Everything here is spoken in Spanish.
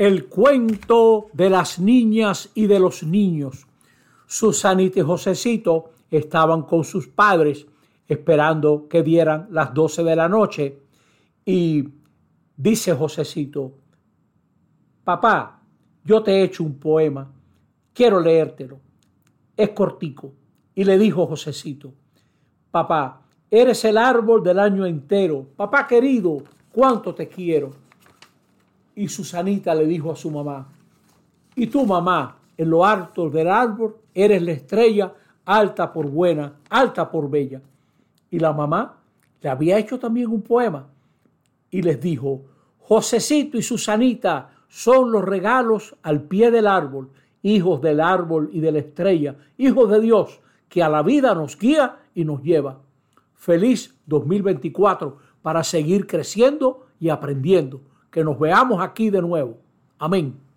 el cuento de las niñas y de los niños. Susanita y Josecito estaban con sus padres esperando que dieran las doce de la noche y dice Josecito, papá, yo te he hecho un poema, quiero leértelo, es cortico. Y le dijo Josecito, papá, eres el árbol del año entero, papá querido, cuánto te quiero. Y Susanita le dijo a su mamá, y tu mamá, en lo alto del árbol, eres la estrella, alta por buena, alta por bella. Y la mamá le había hecho también un poema y les dijo, Josecito y Susanita son los regalos al pie del árbol, hijos del árbol y de la estrella, hijos de Dios, que a la vida nos guía y nos lleva. Feliz 2024 para seguir creciendo y aprendiendo que nos veamos aquí de nuevo. Amén.